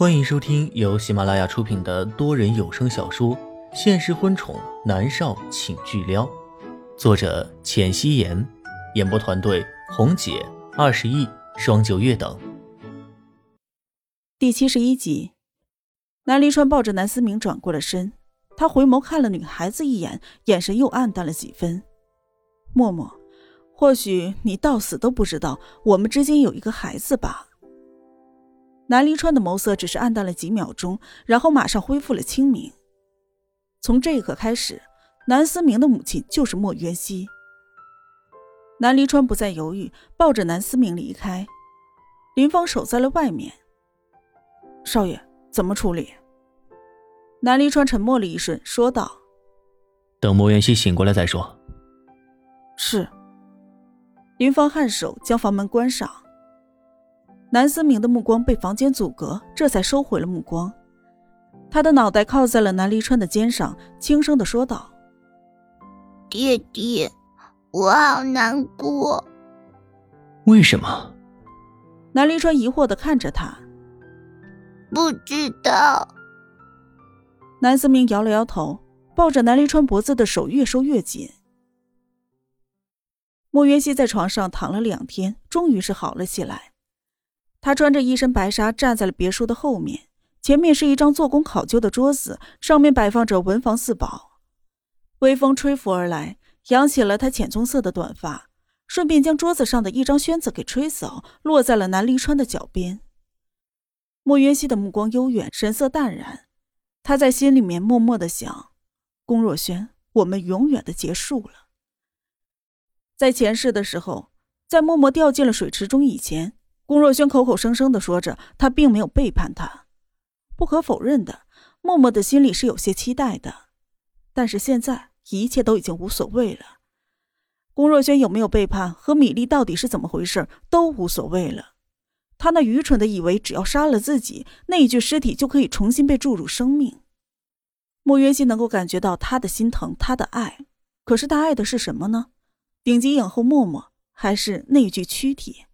欢迎收听由喜马拉雅出品的多人有声小说《现实婚宠男少请巨撩》，作者：浅汐颜，演播团队：红姐、二十亿、双九月等。第七十一集，南离川抱着南思明转过了身，他回眸看了女孩子一眼，眼神又暗淡了几分。默默，或许你到死都不知道，我们之间有一个孩子吧。南离川的眸色只是暗淡了几秒钟，然后马上恢复了清明。从这一刻开始，南思明的母亲就是莫渊熙。南离川不再犹豫，抱着南思明离开。林芳守在了外面。少爷，怎么处理？南离川沉默了一瞬，说道：“等莫渊熙醒过来再说。”是。林芳颔首，将房门关上。南思明的目光被房间阻隔，这才收回了目光。他的脑袋靠在了南离川的肩上，轻声的说道：“爹爹，我好难过。”为什么？南离川疑惑的看着他。不知道。南思明摇了摇头，抱着南离川脖子的手越收越紧。莫云熙在床上躺了两天，终于是好了起来。他穿着一身白纱，站在了别墅的后面。前面是一张做工考究的桌子，上面摆放着文房四宝。微风吹拂而来，扬起了他浅棕色的短发，顺便将桌子上的一张宣子给吹走，落在了南离川的脚边。莫渊熙的目光悠远，神色淡然。他在心里面默默的想：龚若轩，我们永远的结束了。在前世的时候，在默默掉进了水池中以前。龚若轩口口声声的说着，他并没有背叛他。不可否认的，默默的心里是有些期待的。但是现在，一切都已经无所谓了。龚若轩有没有背叛，和米粒到底是怎么回事，都无所谓了。他那愚蠢的以为，只要杀了自己，那一具尸体就可以重新被注入生命。莫渊熙能够感觉到他的心疼，他的爱。可是他爱的是什么呢？顶级影后默默，还是那具躯体？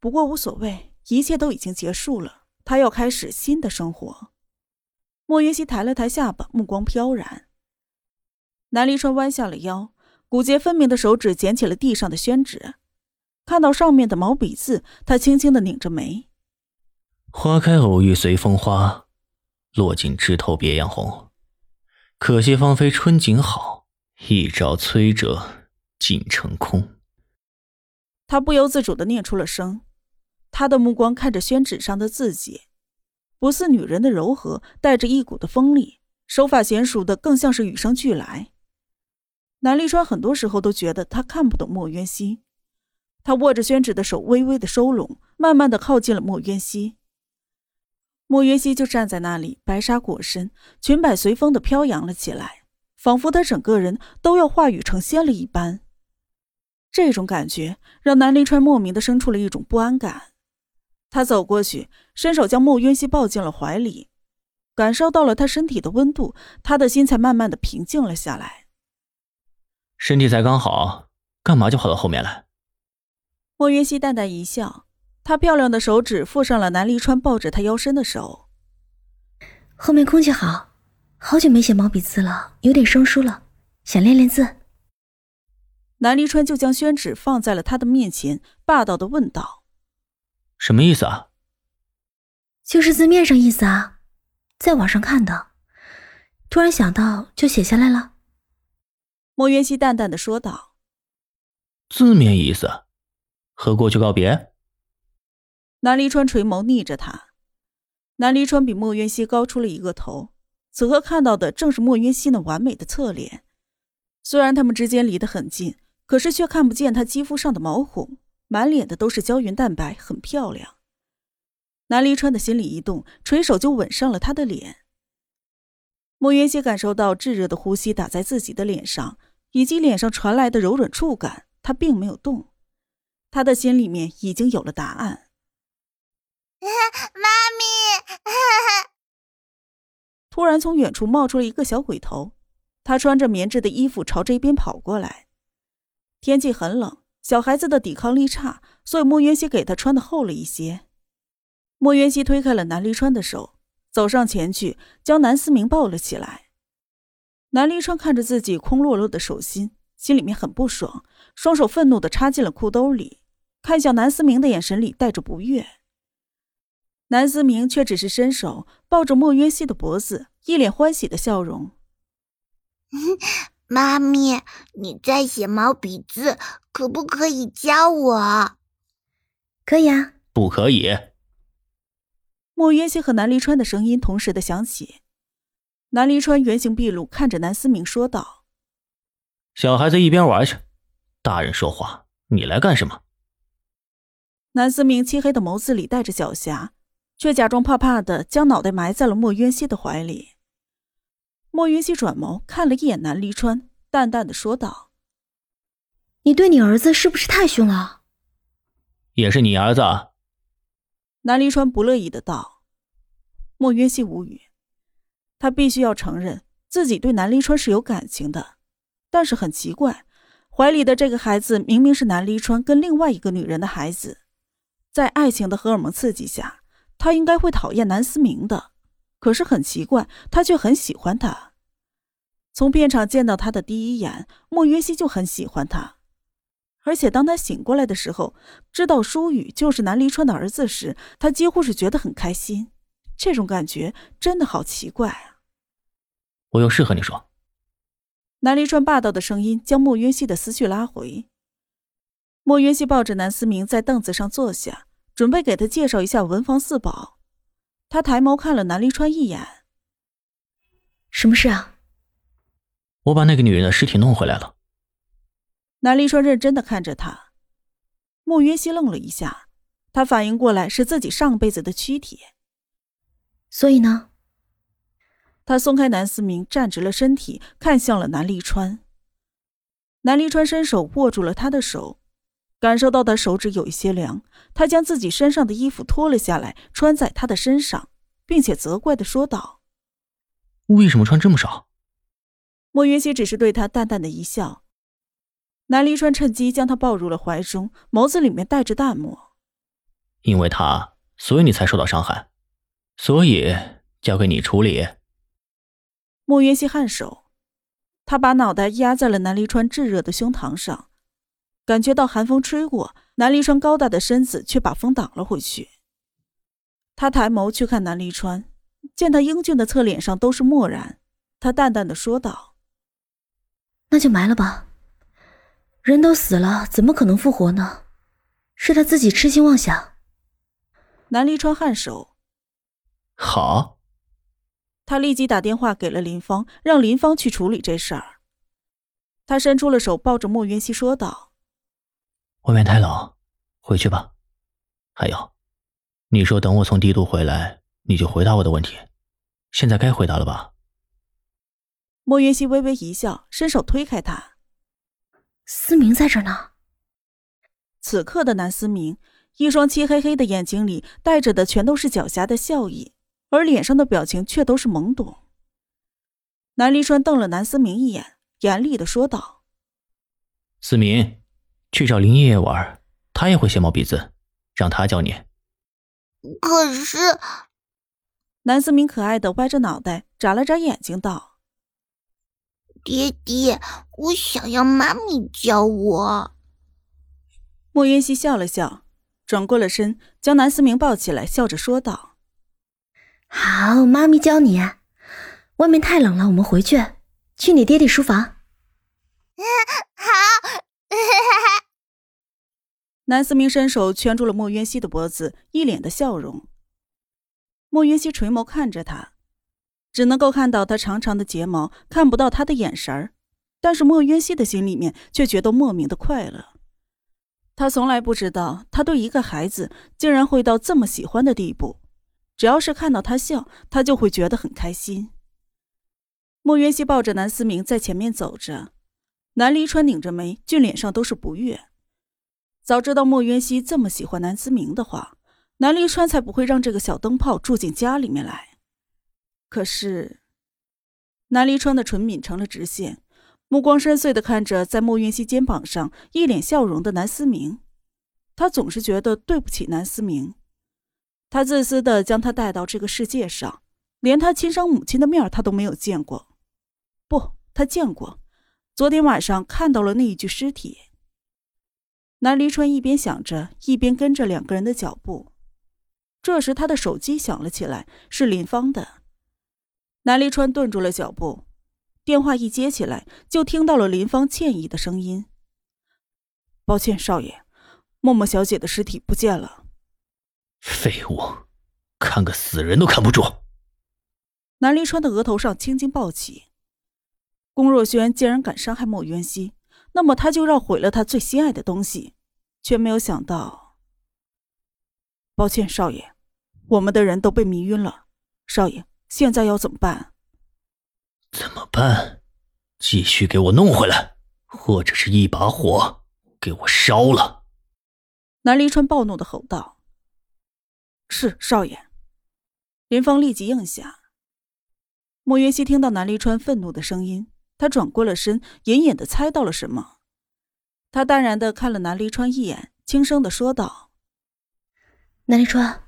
不过无所谓，一切都已经结束了。他要开始新的生活。莫云熙抬了抬下巴，目光飘然。南离川弯下了腰，骨节分明的手指捡起了地上的宣纸，看到上面的毛笔字，他轻轻的拧着眉：“花开偶遇随风花，落尽枝头别样红。可惜芳菲春景好，一朝摧折尽成空。”他不由自主的念出了声。他的目光看着宣纸上的字迹，不似女人的柔和，带着一股的锋利，手法娴熟的更像是与生俱来。南立川很多时候都觉得他看不懂莫渊熙，他握着宣纸的手微微的收拢，慢慢的靠近了莫渊熙。莫渊熙就站在那里，白纱裹身，裙摆随风的飘扬了起来，仿佛他整个人都要化雨成仙了一般。这种感觉让南离川莫名的生出了一种不安感。他走过去，伸手将莫渊熙抱进了怀里，感受到了他身体的温度，他的心才慢慢的平静了下来。身体才刚好，干嘛就跑到后面来？莫云熙淡淡一笑，她漂亮的手指附上了南离川抱着她腰身的手。后面空气好，好久没写毛笔字了，有点生疏了，想练练字。南离川就将宣纸放在了他的面前，霸道的问道。什么意思啊？就是字面上意思啊，在网上看的，突然想到就写下来了。莫渊熙淡淡的说道：“字面意思，和过去告别。”南离川垂眸睨着他。南离川比莫渊熙高出了一个头，此刻看到的正是莫渊熙那完美的侧脸。虽然他们之间离得很近，可是却看不见他肌肤上的毛孔。满脸的都是胶原蛋白，很漂亮。南离川的心里一动，垂手就吻上了她的脸。莫云熙感受到炙热的呼吸打在自己的脸上，以及脸上传来的柔软触感，他并没有动。他的心里面已经有了答案。妈咪！突然从远处冒出了一个小鬼头，他穿着棉质的衣服朝这边跑过来。天气很冷。小孩子的抵抗力差，所以莫渊熙给他穿的厚了一些。莫渊熙推开了南离川的手，走上前去，将南思明抱了起来。南离川看着自己空落落的手心，心里面很不爽，双手愤怒的插进了裤兜里，看向南思明的眼神里带着不悦。南思明却只是伸手抱着莫渊熙的脖子，一脸欢喜的笑容。妈咪，你在写毛笔字，可不可以教我？可以啊。不可以。莫渊熙和南离川的声音同时的响起。南离川原形毕露，看着南思明说道：“小孩子一边玩去，大人说话，你来干什么？”南思明漆黑的眸子里带着狡黠，却假装怕怕的将脑袋埋在了莫渊熙的怀里。莫云溪转眸看了一眼南离川，淡淡的说道：“你对你儿子是不是太凶了？”“也是你儿子。”南离川不乐意的道：“莫云溪无语，他必须要承认自己对南离川是有感情的，但是很奇怪，怀里的这个孩子明明是南离川跟另外一个女人的孩子，在爱情的荷尔蒙刺激下，他应该会讨厌南思明的，可是很奇怪，他却很喜欢他。从片场见到他的第一眼，莫云熙就很喜欢他。”而且当他醒过来的时候，知道舒雨就是南离川的儿子时，他几乎是觉得很开心。这种感觉真的好奇怪啊！我有事和你说。南离川霸道的声音将莫云熙的思绪拉回。莫云熙抱着南思明在凳子上坐下，准备给他介绍一下文房四宝。他抬眸看了南离川一眼：“什么事啊？”我把那个女人的尸体弄回来了。南离川认真的看着他，莫云熙愣了一下，他反应过来是自己上辈子的躯体。所以呢？他松开南思明，站直了身体，看向了南离川。南离川伸手握住了他的手，感受到他手指有一些凉，他将自己身上的衣服脱了下来，穿在他的身上，并且责怪的说道：“为什么穿这么少？”莫云熙只是对他淡淡的一笑。南离川趁机将他抱入了怀中，眸子里面带着淡漠。因为他，所以你才受到伤害，所以交给你处理。莫云熙颔首，他把脑袋压在了南离川炙热的胸膛上，感觉到寒风吹过，南离川高大的身子却把风挡了回去。他抬眸去看南离川，见他英俊的侧脸上都是漠然，他淡淡的说道：“那就埋了吧。”人都死了，怎么可能复活呢？是他自己痴心妄想。南离川颔首，好。他立即打电话给了林芳，让林芳去处理这事儿。他伸出了手，抱着莫云熙说道：“外面太冷，回去吧。还有，你说等我从帝都回来，你就回答我的问题。现在该回答了吧？”莫云熙微微一笑，伸手推开他。思明在这呢。此刻的南思明，一双漆黑黑的眼睛里带着的全都是狡黠的笑意，而脸上的表情却都是懵懂。南离川瞪了南思明一眼，严厉的说道：“思明，去找林爷爷玩，他也会写毛笔字，让他教你。”可是，南思明可爱的歪着脑袋，眨了眨眼睛道。爹爹，我想要妈咪教我。莫云熙笑了笑，转过了身，将南思明抱起来，笑着说道：“好，妈咪教你。外面太冷了，我们回去，去你爹爹书房。”好。南思明伸手圈住了莫云熙的脖子，一脸的笑容。莫云熙垂眸看着他。只能够看到他长长的睫毛，看不到他的眼神儿。但是莫渊熙的心里面却觉得莫名的快乐。他从来不知道，他对一个孩子竟然会到这么喜欢的地步。只要是看到他笑，他就会觉得很开心。莫渊熙抱着南思明在前面走着，南离川拧着眉，俊脸上都是不悦。早知道莫渊熙这么喜欢南思明的话，南离川才不会让这个小灯泡住进家里面来。可是，南离川的唇抿成了直线，目光深邃的看着在莫云熙肩膀上一脸笑容的南思明，他总是觉得对不起南思明。他自私的将他带到这个世界上，连他亲生母亲的面他都没有见过。不，他见过，昨天晚上看到了那一具尸体。南离川一边想着，一边跟着两个人的脚步。这时，他的手机响了起来，是林芳的。南离川顿住了脚步，电话一接起来，就听到了林芳歉意的声音：“抱歉，少爷，默默小姐的尸体不见了。”废物，看个死人都看不住。南离川的额头上青筋暴起。龚若轩竟然敢伤害莫渊熙，那么他就让毁了他最心爱的东西，却没有想到。抱歉，少爷，我们的人都被迷晕了。少爷，现在要怎么办？怎么办？继续给我弄回来，或者是一把火给我烧了。南离川暴怒的吼道。是少爷，林芳立即应下。莫云熙听到南离川愤怒的声音，他转过了身，隐隐的猜到了什么。他淡然的看了南离川一眼，轻声的说道：“南离川，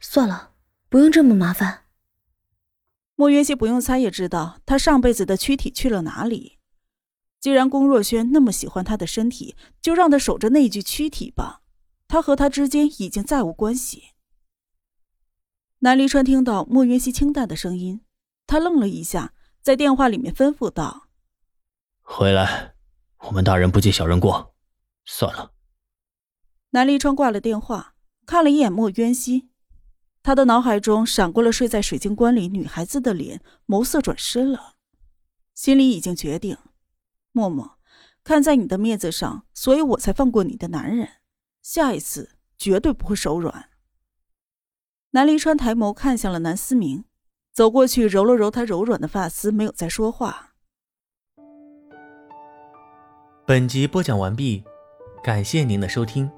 算了，不用这么麻烦。”莫云熙不用猜也知道，他上辈子的躯体去了哪里。既然龚若轩那么喜欢他的身体，就让他守着那具躯体吧。他和他之间已经再无关系。南离川听到莫云熙清淡的声音，他愣了一下，在电话里面吩咐道：“回来，我们大人不计小人过，算了。”南离川挂了电话，看了一眼莫渊熙，他的脑海中闪过了睡在水晶棺里女孩子的脸，眸色转失了，心里已经决定：默默，看在你的面子上，所以我才放过你的男人，下一次绝对不会手软。南离川抬眸看向了南思明，走过去揉了揉他柔软的发丝，没有再说话。本集播讲完毕，感谢您的收听。